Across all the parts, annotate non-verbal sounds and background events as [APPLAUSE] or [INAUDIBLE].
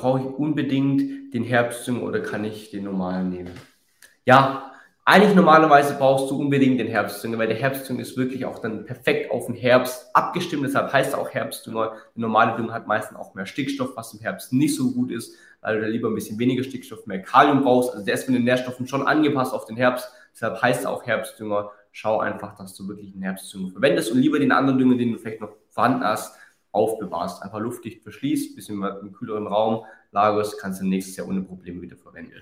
brauche ich unbedingt den Herbstdünger oder kann ich den normalen nehmen? Ja, eigentlich normalerweise brauchst du unbedingt den Herbstdünger, weil der Herbstdünger ist wirklich auch dann perfekt auf den Herbst abgestimmt. Deshalb heißt er auch Herbstdünger. Der normale Dünger hat meistens auch mehr Stickstoff, was im Herbst nicht so gut ist, weil du da lieber ein bisschen weniger Stickstoff, mehr Kalium brauchst. Also der ist mit den Nährstoffen schon angepasst auf den Herbst. Deshalb heißt er auch Herbstdünger. Schau einfach, dass du wirklich einen Herbstdünger verwendest und lieber den anderen Dünger, den du vielleicht noch vorhanden hast, aufbewahrst. Einfach luftdicht verschließt, bisschen im kühleren Raum lagerst, kannst du nächstes Jahr ohne Probleme wieder verwenden.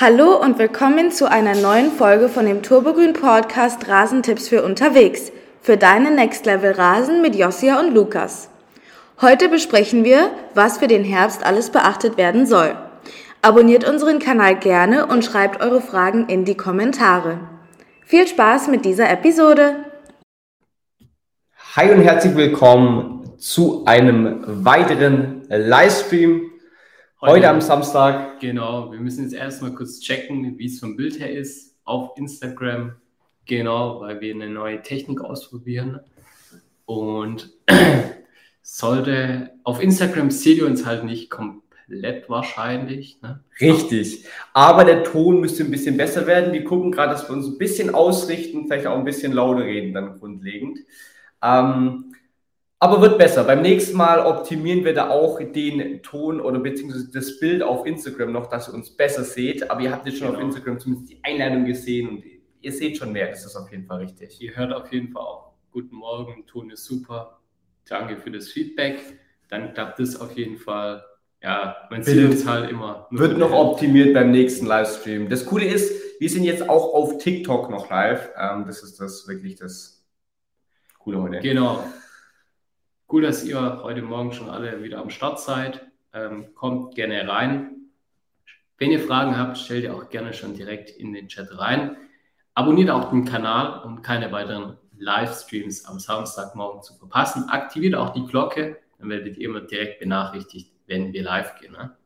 Hallo und willkommen zu einer neuen Folge von dem Turbogrün Podcast Rasentipps für unterwegs. Für deinen Next Level Rasen mit Josia und Lukas. Heute besprechen wir, was für den Herbst alles beachtet werden soll. Abonniert unseren Kanal gerne und schreibt eure Fragen in die Kommentare. Viel Spaß mit dieser Episode! Hi und herzlich willkommen zu einem weiteren Livestream Heute, Heute am Samstag. Genau, wir müssen jetzt erstmal kurz checken, wie es vom Bild her ist auf Instagram. Genau, weil wir eine neue Technik ausprobieren. Und [CLEARS THROAT] sollte auf Instagram seht ihr uns halt nicht komplett wahrscheinlich. Ne? Richtig. Aber der Ton müsste ein bisschen besser werden. Wir gucken gerade, dass wir uns ein bisschen ausrichten, vielleicht auch ein bisschen lauter reden dann grundlegend. Ähm, aber wird besser. Beim nächsten Mal optimieren wir da auch den Ton oder beziehungsweise das Bild auf Instagram noch, dass ihr uns besser seht. Aber ihr habt jetzt schon genau. auf Instagram zumindest die Einladung gesehen und ihr seht schon mehr. Das ist auf jeden Fall richtig. Ihr hört auf jeden Fall auch. Guten Morgen, Ton ist super. Danke für das Feedback. Dann klappt das auf jeden Fall. Ja, man sieht uns halt immer. Wird noch optimiert beim nächsten Livestream. Das Coole ist, wir sind jetzt auch auf TikTok noch live. Ähm, das ist das wirklich das Coole heute. Genau. Cool, dass ihr heute Morgen schon alle wieder am Start seid. Ähm, kommt gerne rein. Wenn ihr Fragen habt, stellt ihr auch gerne schon direkt in den Chat rein. Abonniert auch den Kanal, um keine weiteren Livestreams am Samstagmorgen zu verpassen. Aktiviert auch die Glocke, dann werdet ihr immer direkt benachrichtigt, wenn wir live gehen. Ne?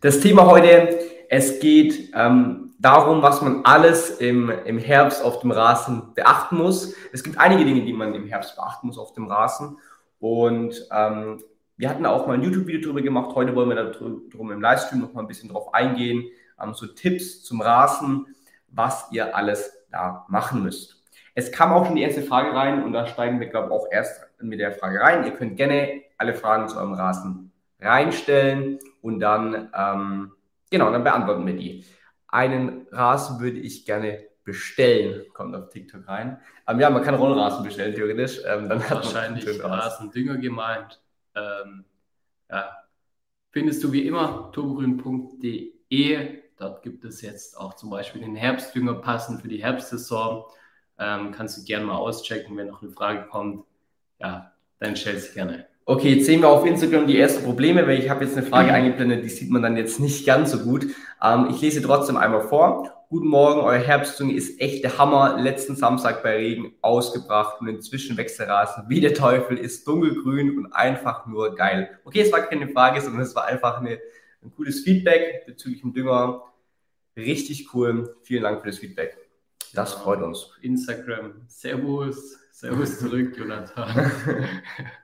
Das Thema heute, es geht ähm, darum, was man alles im, im Herbst auf dem Rasen beachten muss. Es gibt einige Dinge, die man im Herbst beachten muss auf dem Rasen. Und ähm, wir hatten auch mal ein YouTube-Video darüber gemacht. Heute wollen wir darum im Livestream noch mal ein bisschen drauf eingehen. Ähm, so Tipps zum Rasen, was ihr alles da machen müsst. Es kam auch schon die erste Frage rein und da steigen wir, glaube ich, auch erst mit der Frage rein. Ihr könnt gerne alle Fragen zu eurem Rasen reinstellen und dann, ähm, genau, dann beantworten wir die. Einen Rasen würde ich gerne bestellen, kommt auf TikTok rein. Ähm, ja, man kann Rollrasen bestellen, theoretisch. Ähm, dann hat Wahrscheinlich Rasendünger gemeint. Ähm, ja. Findest du wie immer turbogrün.de. Dort gibt es jetzt auch zum Beispiel den Herbstdünger passend für die Herbstsaison. Ähm, kannst du gerne mal auschecken, wenn noch eine Frage kommt. Ja, dann stell sie gerne. Okay, jetzt sehen wir auf Instagram die ersten Probleme, weil ich habe jetzt eine Frage eingeblendet, die sieht man dann jetzt nicht ganz so gut. Ähm, ich lese trotzdem einmal vor. Guten Morgen, euer Herbstzunge ist echt der Hammer. Letzten Samstag bei Regen ausgebracht und inzwischen wächst der Rasen wie der Teufel, ist dunkelgrün und einfach nur geil. Okay, es war keine Frage, sondern es war einfach eine, ein cooles Feedback bezüglich dem Dünger. Richtig cool. Vielen Dank für das Feedback. Das freut uns. Instagram. Servus. Servus zurück, [LAUGHS] Jonathan. [LAUGHS]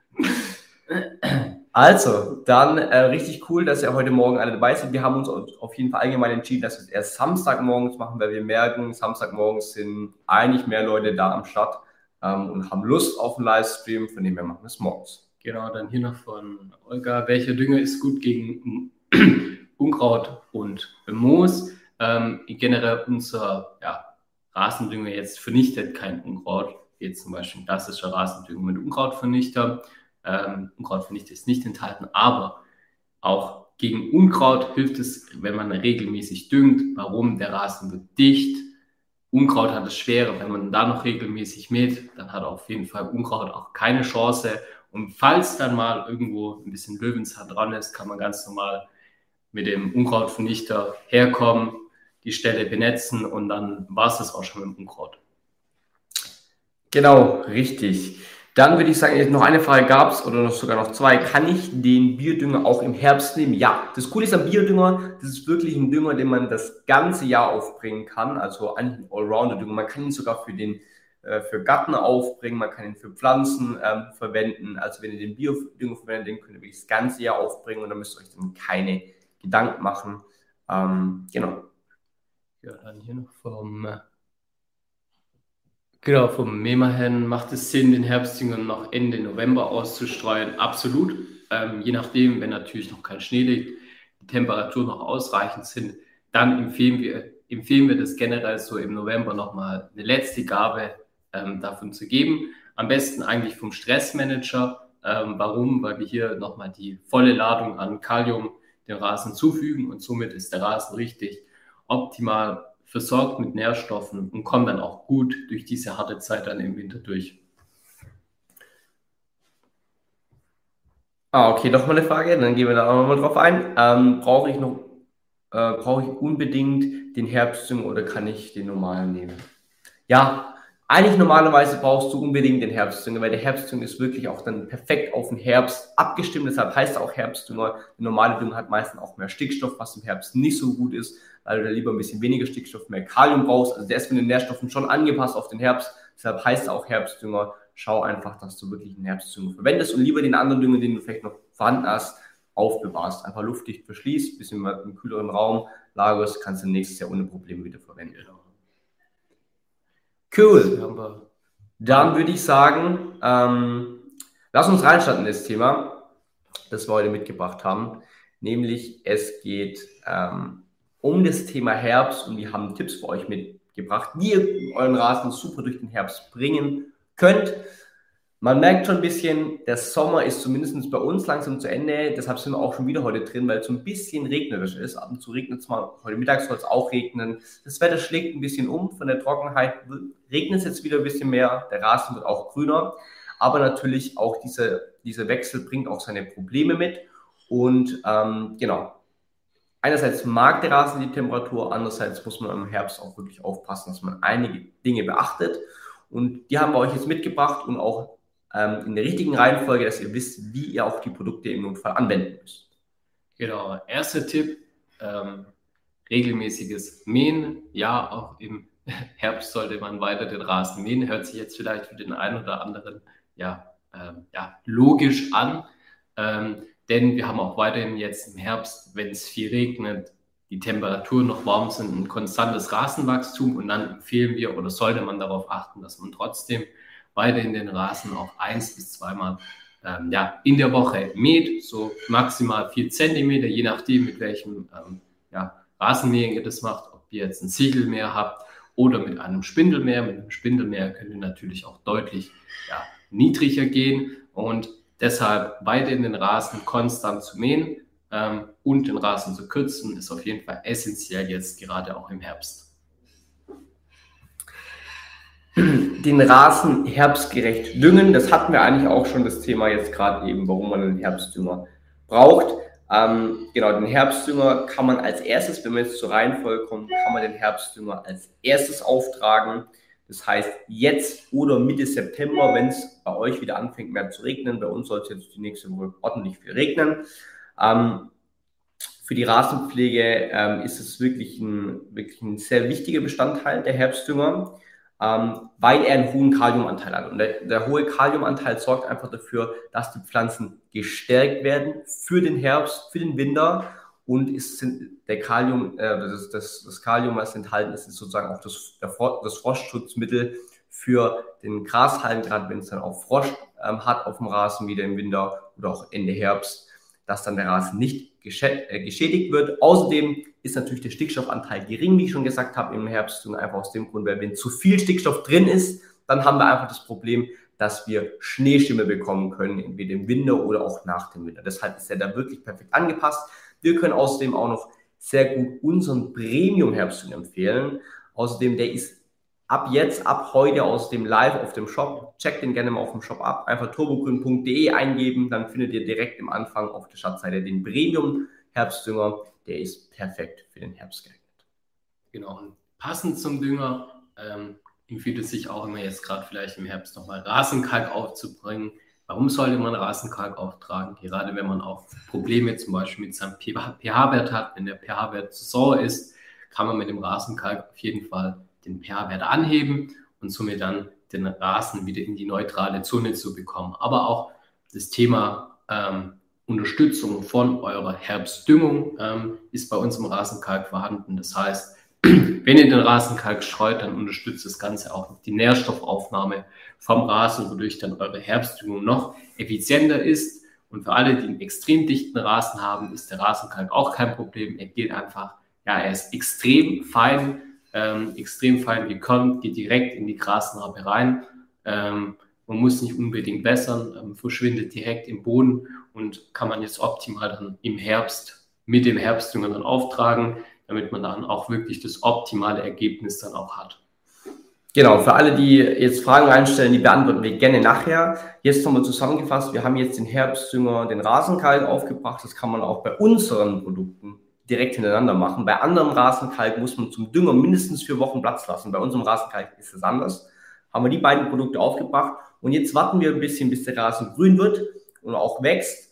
Also, dann äh, richtig cool, dass ihr heute Morgen alle dabei seid. Wir haben uns auf jeden Fall allgemein entschieden, dass wir es erst Samstagmorgens machen, weil wir merken, Samstagmorgens sind eigentlich mehr Leute da am Start ähm, und haben Lust auf einen Livestream, von dem wir machen es morgens. Genau, dann hier noch von Olga. Welcher Dünger ist gut gegen [CLEARS THROAT] Unkraut und Moos? Ähm, generell unser ja, Rasendünger jetzt vernichtet kein Unkraut. Jetzt zum Beispiel klassischer Rasendünger mit Unkrautvernichter ähm, Unkrautvernichter ist nicht enthalten, aber auch gegen Unkraut hilft es, wenn man regelmäßig düngt. Warum? Der Rasen wird dicht. Unkraut hat es schwerer. Wenn man da noch regelmäßig mäht, dann hat auf jeden Fall Unkraut auch keine Chance. Und falls dann mal irgendwo ein bisschen Löwenzahn dran ist, kann man ganz normal mit dem Unkrautvernichter herkommen, die Stelle benetzen und dann war es das auch schon mit dem Unkraut. Genau, richtig. Dann würde ich sagen, noch eine Frage gab es oder noch sogar noch zwei. Kann ich den Biodünger auch im Herbst nehmen? Ja, das Coole ist am Biodünger, das ist wirklich ein Dünger, den man das ganze Jahr aufbringen kann. Also ein Allrounder-Dünger. Man kann ihn sogar für den äh, für Garten aufbringen, man kann ihn für Pflanzen ähm, verwenden. Also wenn ihr den Biodünger verwendet, den könnt ihr wirklich das ganze Jahr aufbringen und da müsst ihr euch dann keine Gedanken machen. Ähm, genau. Ja, dann hier noch vom äh, Genau, vom Memahen macht es Sinn, den Herbstdünger noch Ende November auszustreuen? Absolut. Ähm, je nachdem, wenn natürlich noch kein Schnee liegt, die Temperaturen noch ausreichend sind, dann empfehlen wir, empfehlen wir das generell so im November nochmal eine letzte Gabe ähm, davon zu geben. Am besten eigentlich vom Stressmanager. Ähm, warum? Weil wir hier nochmal die volle Ladung an Kalium dem Rasen zufügen und somit ist der Rasen richtig optimal versorgt mit Nährstoffen und kommen dann auch gut durch diese harte Zeit dann im Winter durch. Ah, okay, nochmal eine Frage, dann gehen wir da auch nochmal drauf ein. Ähm, brauche ich noch, äh, brauche ich unbedingt den Herbstdünger oder kann ich den normalen nehmen? Ja, eigentlich normalerweise brauchst du unbedingt den Herbstdünger, weil der Herbstdünger ist wirklich auch dann perfekt auf den Herbst abgestimmt. Deshalb heißt er auch Herbstdünger. Der normale Dünger hat meistens auch mehr Stickstoff, was im Herbst nicht so gut ist, weil du da lieber ein bisschen weniger Stickstoff, mehr Kalium brauchst. Also der ist mit den Nährstoffen schon angepasst auf den Herbst. Deshalb heißt er auch Herbstdünger. Schau einfach, dass du wirklich einen Herbstdünger verwendest und lieber den anderen Dünger, den du vielleicht noch vorhanden hast, aufbewahrst. Einfach luftdicht verschließt, bisschen mal im kühleren Raum lagerst, kannst du nächstes Jahr ohne Probleme wieder verwenden. Genau. Cool. Dann würde ich sagen, ähm, lass uns reinstarten in das Thema, das wir heute mitgebracht haben. Nämlich es geht ähm, um das Thema Herbst und wir haben Tipps für euch mitgebracht, wie ihr euren Rasen super durch den Herbst bringen könnt. Man merkt schon ein bisschen, der Sommer ist zumindest bei uns langsam zu Ende. Deshalb sind wir auch schon wieder heute drin, weil es so ein bisschen regnerisch ist. Ab und zu regnet es mal. Heute Mittag soll es auch regnen. Das Wetter schlägt ein bisschen um. Von der Trockenheit regnet es jetzt wieder ein bisschen mehr. Der Rasen wird auch grüner. Aber natürlich auch diese, dieser Wechsel bringt auch seine Probleme mit. Und ähm, genau. Einerseits mag der Rasen die Temperatur, andererseits muss man im Herbst auch wirklich aufpassen, dass man einige Dinge beachtet. Und die haben wir euch jetzt mitgebracht und auch ähm, in der richtigen Reihenfolge, dass ihr wisst, wie ihr auch die Produkte im Notfall anwenden müsst. Genau, erster Tipp, ähm, regelmäßiges Mähen. Ja, auch im [LAUGHS] Herbst sollte man weiter den Rasen mähen. Hört sich jetzt vielleicht für den einen oder anderen ja, ähm, ja logisch an. Ähm, denn wir haben auch weiterhin jetzt im Herbst, wenn es viel regnet, die Temperaturen noch warm sind, ein konstantes Rasenwachstum und dann empfehlen wir oder sollte man darauf achten, dass man trotzdem weiterhin den Rasen auch eins bis zweimal ähm, ja, in der Woche mäht, so maximal vier Zentimeter, je nachdem, mit welchem ähm, ja, Rasenmähen ihr das macht, ob ihr jetzt ein Siegelmäher habt oder mit einem Spindelmäher. Mit einem Spindelmäher könnt ihr natürlich auch deutlich ja, niedriger gehen und deshalb weiterhin den Rasen konstant zu mähen ähm, und den Rasen zu kürzen, ist auf jeden Fall essentiell jetzt gerade auch im Herbst den Rasen herbstgerecht düngen. Das hatten wir eigentlich auch schon das Thema jetzt gerade eben, warum man einen Herbstdünger braucht. Ähm, genau, den Herbstdünger kann man als erstes, wenn wir jetzt zur Reihenfolge kommen, kann man den Herbstdünger als erstes auftragen. Das heißt, jetzt oder Mitte September, wenn es bei euch wieder anfängt mehr zu regnen, bei uns soll es jetzt die nächste Woche ordentlich viel regnen. Ähm, für die Rasenpflege ähm, ist es wirklich ein, wirklich ein sehr wichtiger Bestandteil der Herbstdünger ähm, weil er einen hohen Kaliumanteil hat. Und der, der hohe Kaliumanteil sorgt einfach dafür, dass die Pflanzen gestärkt werden für den Herbst, für den Winter. Und ist der Kalium, äh, das, das, das Kalium, was enthalten ist, ist sozusagen auch das, der, das Frostschutzmittel für den Grashalm, gerade wenn es dann auch Frost ähm, hat auf dem Rasen wieder im Winter oder auch Ende Herbst, dass dann der Rasen nicht äh, geschädigt wird. Außerdem ist natürlich der Stickstoffanteil gering, wie ich schon gesagt habe, im Herbst und einfach aus dem Grund, weil wenn zu viel Stickstoff drin ist, dann haben wir einfach das Problem, dass wir Schneeschimmel bekommen können, entweder im Winter oder auch nach dem Winter. Deshalb ist er da wirklich perfekt angepasst. Wir können außerdem auch noch sehr gut unseren Premium-Herbstdünger empfehlen. Außerdem, der ist ab jetzt, ab heute aus dem Live auf dem Shop. Checkt den gerne mal auf dem Shop ab. Einfach turbogrün.de eingeben, dann findet ihr direkt im Anfang auf der Startseite den Premium Herbstdünger. Der ist perfekt für den Herbst geeignet. Genau. Und passend zum Dünger ähm, empfiehlt es sich auch immer jetzt gerade vielleicht im Herbst nochmal Rasenkalk aufzubringen. Warum sollte man Rasenkalk auftragen? Gerade wenn man auch Probleme zum Beispiel mit seinem pH-Wert hat. Wenn der pH-Wert zu sauer ist, kann man mit dem Rasenkalk auf jeden Fall den pH-Wert anheben und somit dann den Rasen wieder in die neutrale Zone zu bekommen. Aber auch das Thema ähm, Unterstützung von eurer Herbstdüngung ähm, ist bei uns im Rasenkalk vorhanden. Das heißt, wenn ihr den Rasenkalk streut, dann unterstützt das Ganze auch die Nährstoffaufnahme vom Rasen, wodurch dann eure Herbstdüngung noch effizienter ist. Und für alle, die einen extrem dichten Rasen haben, ist der Rasenkalk auch kein Problem. Er geht einfach, ja, er ist extrem fein, ähm, extrem fein gekommen, geht direkt in die Grasnarbe rein. Ähm, man muss nicht unbedingt wässern, ähm, verschwindet direkt im Boden und kann man jetzt optimal dann im Herbst mit dem Herbstdünger dann auftragen damit man dann auch wirklich das optimale Ergebnis dann auch hat. Genau, für alle, die jetzt Fragen reinstellen, die beantworten wir gerne nachher. Jetzt nochmal zusammengefasst, wir haben jetzt den Herbstdünger, den Rasenkalk aufgebracht. Das kann man auch bei unseren Produkten direkt hintereinander machen. Bei anderen Rasenkalk muss man zum Dünger mindestens vier Wochen Platz lassen. Bei unserem Rasenkalk ist es anders. Haben wir die beiden Produkte aufgebracht und jetzt warten wir ein bisschen, bis der Rasen grün wird und auch wächst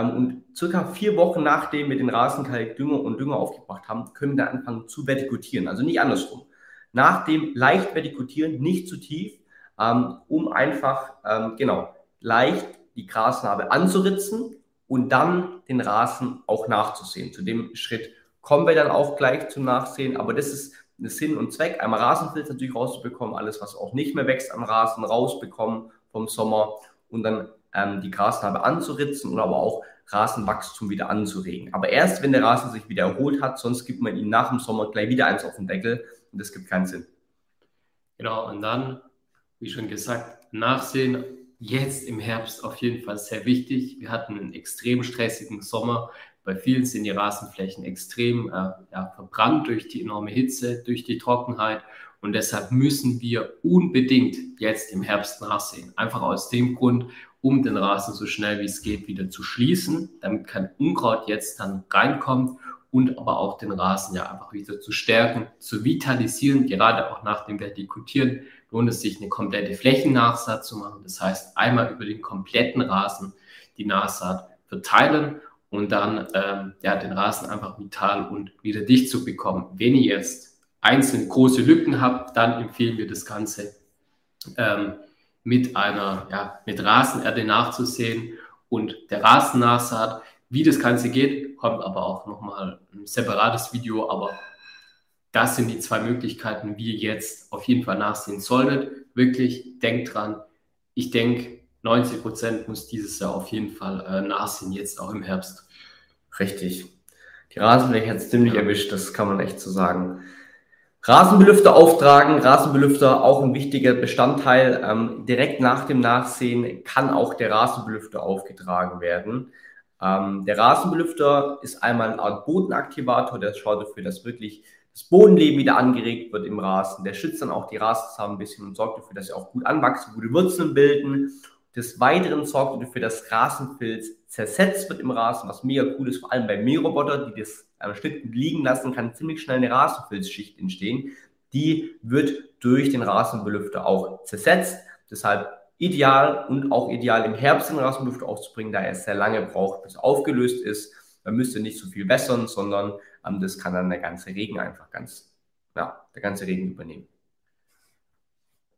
und circa vier Wochen nachdem wir den Rasenkalk Dünger und Dünger aufgebracht haben, können wir anfangen zu vertikutieren. Also nicht andersrum. Nach dem leicht vertikutieren, nicht zu tief, ähm, um einfach, ähm, genau, leicht die Grasnarbe anzuritzen und dann den Rasen auch nachzusehen. Zu dem Schritt kommen wir dann auch gleich zum Nachsehen, aber das ist Sinn und Zweck, einmal Rasenfilz natürlich rauszubekommen, alles, was auch nicht mehr wächst am Rasen, rausbekommen vom Sommer und dann ähm, die Grasnarbe anzuritzen und aber auch Rasenwachstum wieder anzuregen. Aber erst, wenn der Rasen sich wieder erholt hat, sonst gibt man ihm nach dem Sommer gleich wieder eins auf den Deckel und das gibt keinen Sinn. Genau, und dann, wie schon gesagt, Nachsehen jetzt im Herbst auf jeden Fall sehr wichtig. Wir hatten einen extrem stressigen Sommer. Bei vielen sind die Rasenflächen extrem äh, ja, verbrannt durch die enorme Hitze, durch die Trockenheit. Und deshalb müssen wir unbedingt jetzt im Herbst nachsehen. Einfach aus dem Grund, um den Rasen so schnell wie es geht wieder zu schließen, damit kein Unkraut jetzt dann reinkommt und aber auch den Rasen ja einfach wieder zu stärken, zu vitalisieren. Gerade auch nach dem Vertikutieren lohnt es sich, eine komplette Flächennachsaat zu machen. Das heißt, einmal über den kompletten Rasen die Nachsaat verteilen und dann ähm, ja, den Rasen einfach vital und wieder dicht zu bekommen. Wenn ihr jetzt einzelne große Lücken habt, dann empfehlen wir das Ganze ähm, mit einer, ja, mit Rasenerde nachzusehen und der Rasennachsaat. Wie das Ganze geht, kommt aber auch nochmal ein separates Video, aber das sind die zwei Möglichkeiten, wie ihr jetzt auf jeden Fall nachsehen solltet. Wirklich, denkt dran, ich denke, 90 Prozent muss dieses Jahr auf jeden Fall äh, nachsehen, jetzt auch im Herbst. Richtig. Die Rasenfläche hat es ziemlich ja. erwischt, das kann man echt so sagen. Rasenbelüfter auftragen, Rasenbelüfter auch ein wichtiger Bestandteil. Ähm, direkt nach dem Nachsehen kann auch der Rasenbelüfter aufgetragen werden. Ähm, der Rasenbelüfter ist einmal eine Art Bodenaktivator, der schaut dafür, dass wirklich das Bodenleben wieder angeregt wird im Rasen. Der schützt dann auch die Rasensamen ein bisschen und sorgt dafür, dass sie auch gut anwachsen, gute Wurzeln bilden. Des Weiteren sorgt dafür, dass Rasenfilz zersetzt wird im Rasen, was mega cool ist, vor allem bei Mähroboter, die das am Stück liegen lassen, kann ziemlich schnell eine Rasenfilzschicht entstehen. Die wird durch den Rasenbelüfter auch zersetzt. Deshalb ideal und auch ideal im Herbst den Rasenbelüfter aufzubringen, da er sehr lange braucht, bis aufgelöst ist. Man müsste nicht so viel wässern, sondern ähm, das kann dann der ganze Regen einfach ganz, ja, der ganze Regen übernehmen.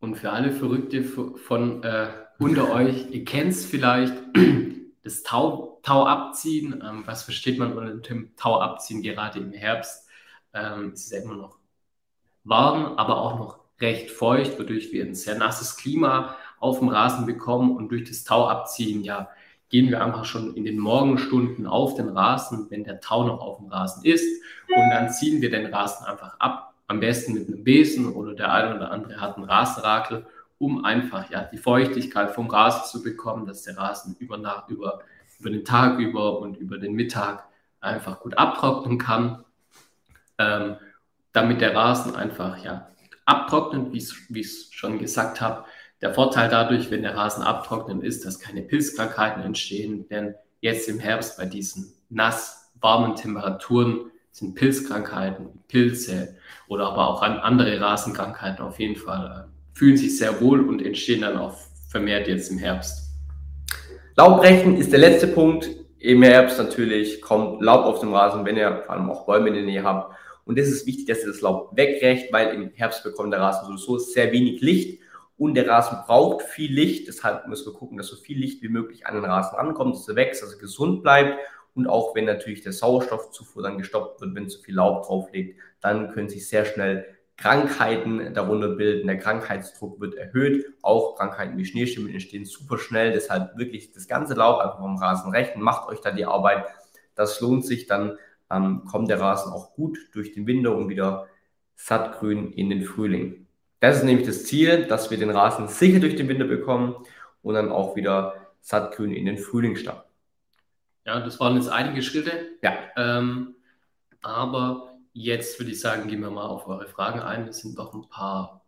Und für alle Verrückte von äh, unter euch, ihr kennt es vielleicht, das Tau, Tau abziehen. Ähm, was versteht man unter dem Tau abziehen? Gerade im Herbst ähm, ist es ja immer noch warm, aber auch noch recht feucht, wodurch wir ein sehr nasses Klima auf dem Rasen bekommen und durch das Tau abziehen, ja, gehen wir einfach schon in den Morgenstunden auf den Rasen, wenn der Tau noch auf dem Rasen ist und dann ziehen wir den Rasen einfach ab, am besten mit einem Besen oder der eine oder andere hat einen Rasenrakel um einfach ja, die Feuchtigkeit vom Rasen zu bekommen, dass der Rasen über, Nacht, über, über den Tag über und über den Mittag einfach gut abtrocknen kann, ähm, damit der Rasen einfach ja, abtrocknet, wie ich es schon gesagt habe. Der Vorteil dadurch, wenn der Rasen abtrocknet, ist, dass keine Pilzkrankheiten entstehen, denn jetzt im Herbst bei diesen nass warmen Temperaturen sind Pilzkrankheiten, Pilze oder aber auch andere Rasenkrankheiten auf jeden Fall äh, fühlen sich sehr wohl und entstehen dann auch vermehrt jetzt im Herbst. Laubbrechen ist der letzte Punkt. Im Herbst natürlich kommt Laub auf dem Rasen, wenn ihr vor allem auch Bäume in der Nähe habt. Und es ist wichtig, dass ihr das Laub wegrecht, weil im Herbst bekommt der Rasen sowieso sehr wenig Licht und der Rasen braucht viel Licht. Deshalb müssen wir gucken, dass so viel Licht wie möglich an den Rasen ankommt, dass er wächst, dass er gesund bleibt. Und auch wenn natürlich der Sauerstoffzufuhr dann gestoppt wird, wenn zu viel Laub drauf liegt, dann können sich sehr schnell Krankheiten darunter bilden. Der Krankheitsdruck wird erhöht. Auch Krankheiten wie Schneeschimmel entstehen super schnell. Deshalb wirklich das ganze Laub einfach vom Rasen rechnen. Macht euch da die Arbeit. Das lohnt sich. Dann ähm, kommt der Rasen auch gut durch den Winter und wieder sattgrün in den Frühling. Das ist nämlich das Ziel, dass wir den Rasen sicher durch den Winter bekommen und dann auch wieder sattgrün in den Frühling starten. Ja, das waren jetzt einige Schritte. Ja. Ähm, aber jetzt würde ich sagen, gehen wir mal auf eure Fragen ein. Es sind doch ein paar,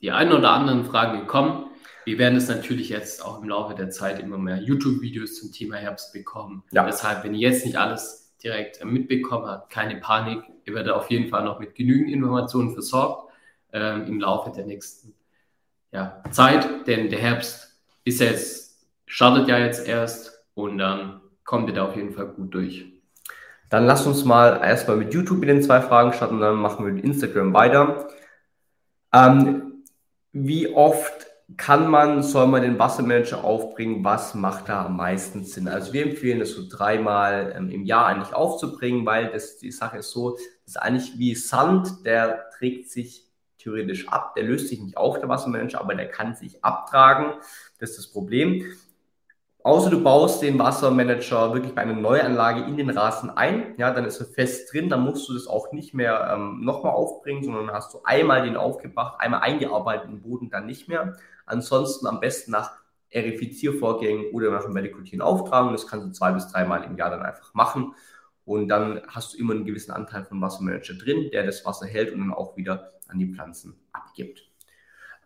die einen oder anderen Fragen gekommen. Wir werden es natürlich jetzt auch im Laufe der Zeit immer mehr YouTube-Videos zum Thema Herbst bekommen. Ja. Deshalb, wenn ihr jetzt nicht alles direkt äh, mitbekommen hat, keine Panik. Ihr werdet auf jeden Fall noch mit genügend Informationen versorgt ähm, im Laufe der nächsten ja, Zeit, denn der Herbst ist jetzt, startet ja jetzt erst und dann kommt ihr da auf jeden Fall gut durch. Dann lasst uns mal erstmal mit YouTube in den zwei Fragen starten und dann machen wir mit Instagram weiter. Ähm, wie oft kann man, soll man den Wassermanager aufbringen? Was macht da am meisten Sinn? Also wir empfehlen es so dreimal ähm, im Jahr eigentlich aufzubringen, weil das, die Sache ist so, das ist eigentlich wie Sand, der trägt sich theoretisch ab, der löst sich nicht auf, der Wassermanager, aber der kann sich abtragen. Das ist das Problem. Außer du baust den Wassermanager wirklich bei einer Neuanlage in den Rasen ein, ja, dann ist er fest drin, dann musst du das auch nicht mehr ähm, nochmal aufbringen, sondern hast du einmal den aufgebracht, einmal eingearbeitet im Boden, dann nicht mehr. Ansonsten am besten nach Erifiziervorgängen oder nach dem Vertikutieren auftragen. Das kannst du zwei bis dreimal im Jahr dann einfach machen. Und dann hast du immer einen gewissen Anteil von Wassermanager drin, der das Wasser hält und dann auch wieder an die Pflanzen abgibt.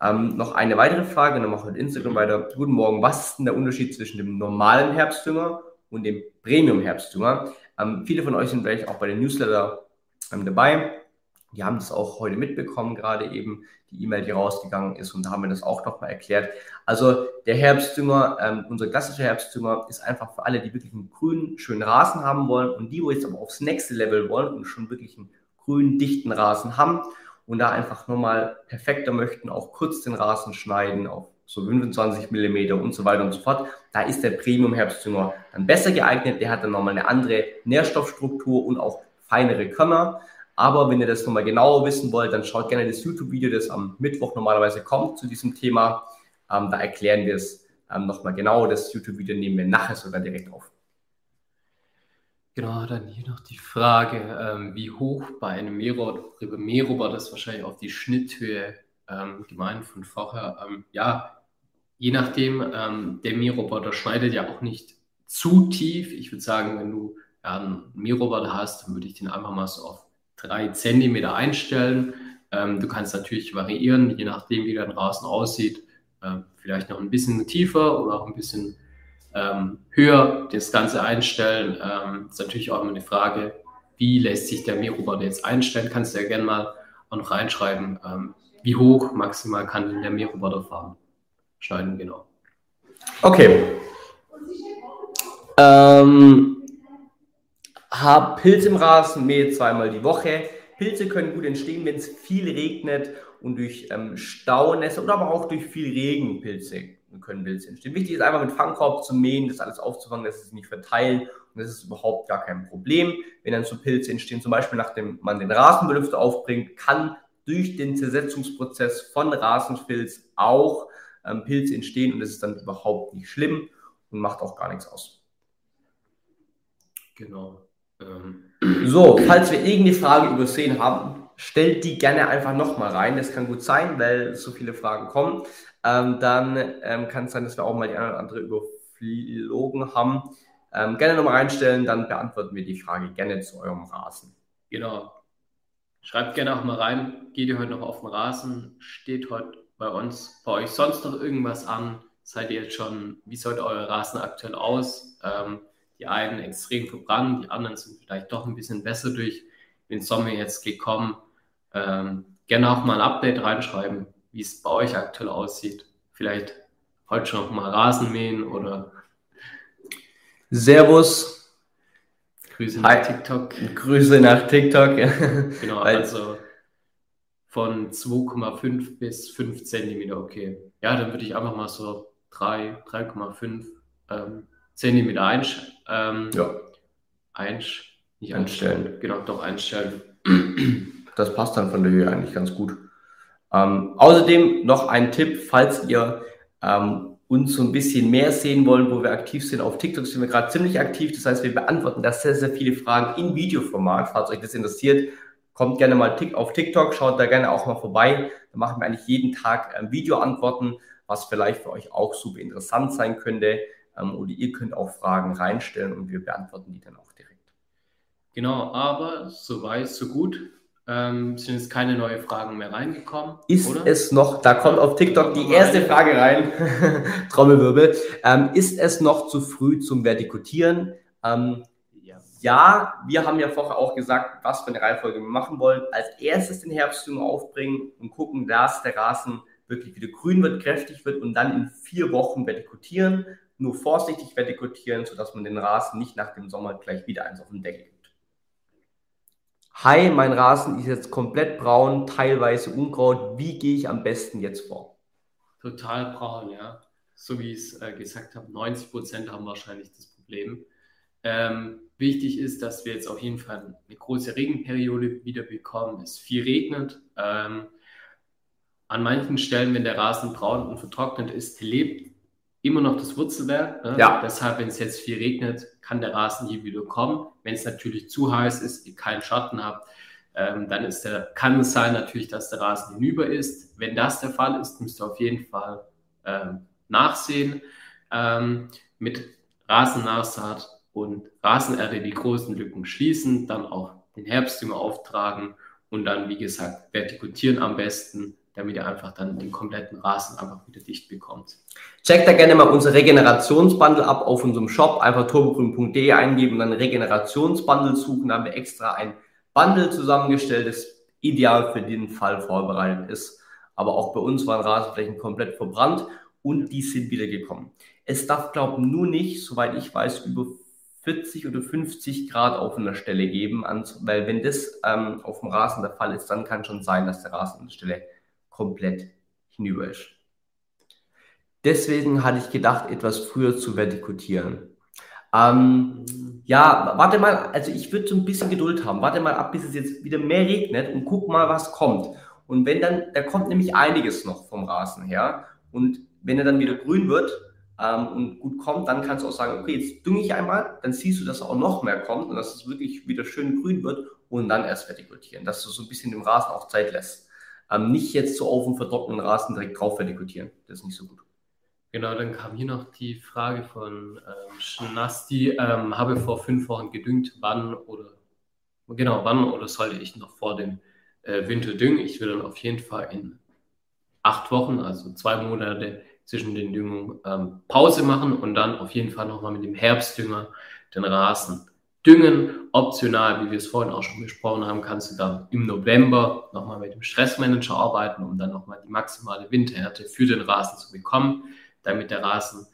Ähm, noch eine weitere Frage, dann machen wir Instagram weiter. Guten Morgen, was ist denn der Unterschied zwischen dem normalen Herbstdünger und dem Premium-Herbstdünger? Ähm, viele von euch sind vielleicht auch bei den Newsletter ähm, dabei. Die haben das auch heute mitbekommen, gerade eben die E-Mail, die rausgegangen ist und da haben wir das auch nochmal erklärt. Also der Herbstdünger, ähm, unser klassischer Herbstdünger ist einfach für alle, die wirklich einen grünen, schönen Rasen haben wollen und die, wo jetzt aber aufs nächste Level wollen und schon wirklich einen grünen, dichten Rasen haben und da einfach nochmal perfekter möchten, auch kurz den Rasen schneiden auf so 25 Millimeter und so weiter und so fort. Da ist der Premium Herbstdünger dann besser geeignet. Der hat dann nochmal eine andere Nährstoffstruktur und auch feinere Körner. Aber wenn ihr das nochmal genauer wissen wollt, dann schaut gerne das YouTube-Video, das am Mittwoch normalerweise kommt zu diesem Thema. Ähm, da erklären wir es ähm, nochmal genau. Das YouTube-Video nehmen wir nachher sogar direkt auf. Genau, dann hier noch die Frage, ähm, wie hoch bei einem Mähroboter, ist wahrscheinlich auch die Schnitthöhe ähm, gemeint von vorher. Ähm, ja, je nachdem, ähm, der Mähroboter schneidet ja auch nicht zu tief. Ich würde sagen, wenn du einen Mähroboter hast, dann würde ich den einfach mal so auf drei Zentimeter einstellen. Ähm, du kannst natürlich variieren, je nachdem, wie dein Rasen aussieht. Ähm, vielleicht noch ein bisschen tiefer oder auch ein bisschen ähm, höher das Ganze einstellen. Ähm, ist natürlich auch immer eine Frage, wie lässt sich der Mähroboter jetzt einstellen? Kannst du ja gerne mal auch noch reinschreiben, ähm, wie hoch maximal kann denn der Mähroboter fahren? Schneiden, genau. Okay. Ähm, hab Pilz im Rasen, mähe zweimal die Woche. Pilze können gut entstehen, wenn es viel regnet und durch ähm, Staunässe oder aber auch durch viel Regen Pilze können Pilze entstehen. Wichtig ist einfach mit Fangkorb zu mähen, das alles aufzufangen, dass es nicht verteilen und das ist überhaupt gar kein Problem. Wenn dann so Pilze entstehen, zum Beispiel nachdem man den Rasenbelüfter aufbringt, kann durch den Zersetzungsprozess von Rasenfilz auch ähm, Pilze entstehen und das ist dann überhaupt nicht schlimm und macht auch gar nichts aus. Genau. Ähm. So, falls wir irgendeine Frage übersehen haben, stellt die gerne einfach nochmal rein. Das kann gut sein, weil so viele Fragen kommen. Ähm, dann ähm, kann es sein, dass wir auch mal die eine oder andere überflogen haben. Ähm, gerne nochmal reinstellen, dann beantworten wir die Frage gerne zu eurem Rasen. Genau. Schreibt gerne auch mal rein, geht ihr heute noch auf den Rasen? Steht heute bei uns, bei euch sonst noch irgendwas an? Seid ihr jetzt schon, wie sieht euer Rasen aktuell aus? Ähm, die einen extrem verbrannt, die anderen sind vielleicht doch ein bisschen besser durch den Sommer jetzt gekommen. Ähm, gerne auch mal ein Update reinschreiben. Wie es bei euch aktuell aussieht. Vielleicht heute schon noch mal Rasen mähen oder Servus. Grüße nach TikTok. Grüße nach TikTok. [LAUGHS] genau, also von 2,5 bis 5 Zentimeter, okay. Ja, dann würde ich einfach mal so 3, 3,5 ähm, Zentimeter einsch ähm, ja. einsch nicht einstellen. einstellen. Genau, doch einstellen. Das passt dann von der Höhe eigentlich ganz gut. Ähm, außerdem noch ein Tipp, falls ihr ähm, uns so ein bisschen mehr sehen wollen, wo wir aktiv sind. Auf TikTok sind wir gerade ziemlich aktiv. Das heißt, wir beantworten da sehr, sehr viele Fragen in Videoformat. Falls euch das interessiert, kommt gerne mal auf TikTok, schaut da gerne auch mal vorbei. Da machen wir eigentlich jeden Tag ähm, Videoantworten, was vielleicht für euch auch super interessant sein könnte. Ähm, oder ihr könnt auch Fragen reinstellen und wir beantworten die dann auch direkt. Genau, aber so weit, so gut. Ähm, sind jetzt keine neuen Fragen mehr reingekommen. Ist oder? es noch, da kommt auf TikTok die erste Frage rein, [LAUGHS] Trommelwirbel, ähm, ist es noch zu früh zum Vertikutieren? Ähm, ja, wir haben ja vorher auch gesagt, was für eine Reihenfolge wir machen wollen. Als erstes den Herbstdünger aufbringen und gucken, dass der Rasen wirklich wieder grün wird, kräftig wird und dann in vier Wochen vertikutieren. Nur vorsichtig vertikutieren, sodass man den Rasen nicht nach dem Sommer gleich wieder eins auf den Deckel gibt. Hi, mein Rasen ist jetzt komplett braun, teilweise Unkraut. Wie gehe ich am besten jetzt vor? Total braun, ja. So wie ich es äh, gesagt habe, 90 Prozent haben wahrscheinlich das Problem. Ähm, wichtig ist, dass wir jetzt auf jeden Fall eine große Regenperiode wieder bekommen. Es viel regnet. Ähm, an manchen Stellen, wenn der Rasen braun und vertrocknet ist, lebt immer noch das Wurzelwerk. Ne? Ja. Deshalb, wenn es jetzt viel regnet, kann der Rasen hier wieder kommen. Wenn es natürlich zu heiß ist, ihr keinen Schatten habt, ähm, dann ist der, kann es sein natürlich, dass der Rasen hinüber ist. Wenn das der Fall ist, müsst ihr auf jeden Fall ähm, nachsehen. Ähm, mit Rasennachsaat und Rasenerde die großen Lücken schließen, dann auch den Herbstdünger auftragen und dann, wie gesagt, vertikutieren am besten damit ihr einfach dann den kompletten Rasen einfach wieder dicht bekommt. Checkt da gerne mal unser Regenerationsbundle ab auf unserem Shop. Einfach turbogrün.de eingeben und dann Regenerationsbundle suchen. Da haben wir extra ein Bundle zusammengestellt, das ideal für den Fall vorbereitet ist. Aber auch bei uns waren Rasenflächen komplett verbrannt und die sind wieder gekommen. Es darf, glaube nur nicht, soweit ich weiß, über 40 oder 50 Grad auf einer Stelle geben, weil wenn das ähm, auf dem Rasen der Fall ist, dann kann schon sein, dass der Rasen an der Stelle komplett hinüber ist. Deswegen hatte ich gedacht, etwas früher zu vertikutieren. Ähm, ja, warte mal, also ich würde so ein bisschen Geduld haben. Warte mal ab, bis es jetzt wieder mehr regnet und guck mal, was kommt. Und wenn dann, da kommt nämlich einiges noch vom Rasen her. Und wenn er dann wieder grün wird ähm, und gut kommt, dann kannst du auch sagen, okay, jetzt dünge ich einmal, dann siehst du, dass auch noch mehr kommt und dass es wirklich wieder schön grün wird und dann erst vertikutieren, dass du so ein bisschen dem Rasen auch Zeit lässt. Ähm, nicht jetzt so auf dem vertrockneten Rasen direkt drauf vertikutieren. Das ist nicht so gut. Genau, dann kam hier noch die Frage von ähm, Schnasti. Ähm, habe vor fünf Wochen gedüngt, wann oder genau, wann oder sollte ich noch vor dem äh, Winter düngen? Ich will dann auf jeden Fall in acht Wochen, also zwei Monate zwischen den Düngungen ähm, Pause machen und dann auf jeden Fall nochmal mit dem Herbstdünger den Rasen Düngen, optional, wie wir es vorhin auch schon besprochen haben, kannst du dann im November nochmal mit dem Stressmanager arbeiten, um dann nochmal die maximale Windhärte für den Rasen zu bekommen, damit der Rasen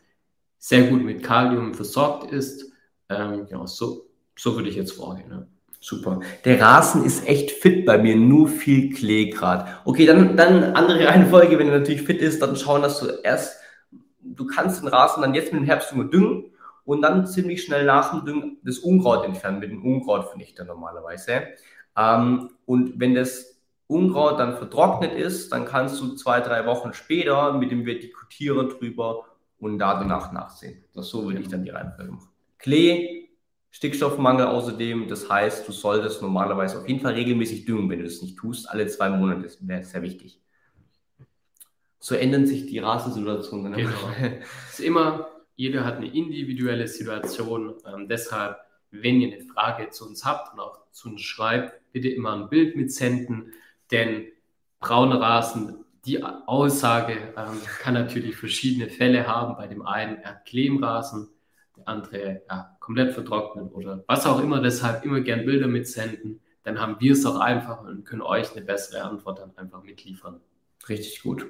sehr gut mit Kalium versorgt ist. Ähm, genau, so, so würde ich jetzt vorgehen. Ja. Super. Der Rasen ist echt fit bei mir, nur viel Klee gerade. Okay, dann, dann andere [LAUGHS] Reihenfolge, wenn er natürlich fit ist, dann schauen, dass du erst, du kannst den Rasen dann jetzt mit dem Herbst nur düngen und dann ziemlich schnell nach dem Düngen das Unkraut entfernen mit dem Unkrautvernichter normalerweise. Ähm, und wenn das Unkraut dann vertrocknet ist, dann kannst du zwei, drei Wochen später mit dem Vertikutierer drüber und da danach nachsehen. Das so würde ich dann die Reihenfolge machen. Klee, Stickstoffmangel außerdem, das heißt, du solltest normalerweise auf jeden Fall regelmäßig düngen, wenn du das nicht tust. Alle zwei Monate wäre sehr wichtig. So ändern sich die Rasensituationen. Genau. Es ist immer jeder hat eine individuelle Situation. Ähm, deshalb, wenn ihr eine Frage zu uns habt und auch zu uns schreibt, bitte immer ein Bild mitsenden, denn braune Rasen, die Aussage ähm, kann natürlich verschiedene Fälle haben. Bei dem einen er hat Klemmrasen, der andere ja, komplett vertrocknet oder was auch immer. Deshalb immer gern Bilder mitsenden. Dann haben wir es auch einfach und können euch eine bessere Antwort dann einfach mitliefern. Richtig gut.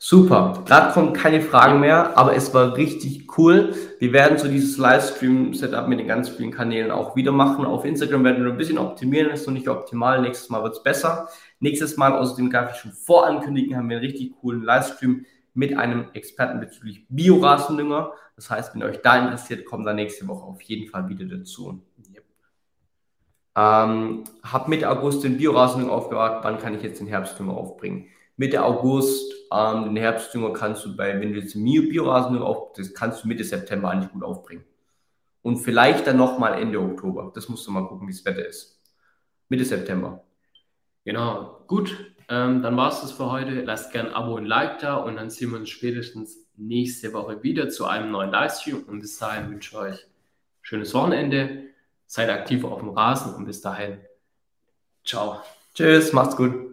Super. Gerade kommen keine Fragen mehr, aber es war richtig cool. Wir werden so dieses Livestream-Setup mit den ganz vielen Kanälen auch wieder machen. Auf Instagram werden wir ein bisschen optimieren, ist noch nicht optimal. Nächstes Mal wird es besser. Nächstes Mal, außerdem darf ich schon vorankündigen, haben wir einen richtig coolen Livestream mit einem Experten bezüglich Biorasendünger. Das heißt, wenn euch da interessiert, kommt da nächste Woche auf jeden Fall wieder dazu. Yep. Ähm, hab Mitte August den Biorasendünger aufgewagt. Wann kann ich jetzt den Herbstdünger aufbringen? Mitte August ähm, den Herbstdünger kannst du bei, wenn du jetzt Biorasendünger auf, das kannst du Mitte September eigentlich gut aufbringen. Und vielleicht dann nochmal Ende Oktober. Das musst du mal gucken, wie das Wetter ist. Mitte September. Genau, gut. Ähm, dann war es das für heute. Lasst gerne ein Abo und Like da und dann sehen wir uns spätestens nächste Woche wieder zu einem neuen Livestream. Und bis dahin wünsche ich euch schönes Wochenende. Seid aktiv auf dem Rasen und bis dahin. Ciao. Tschüss, macht's gut.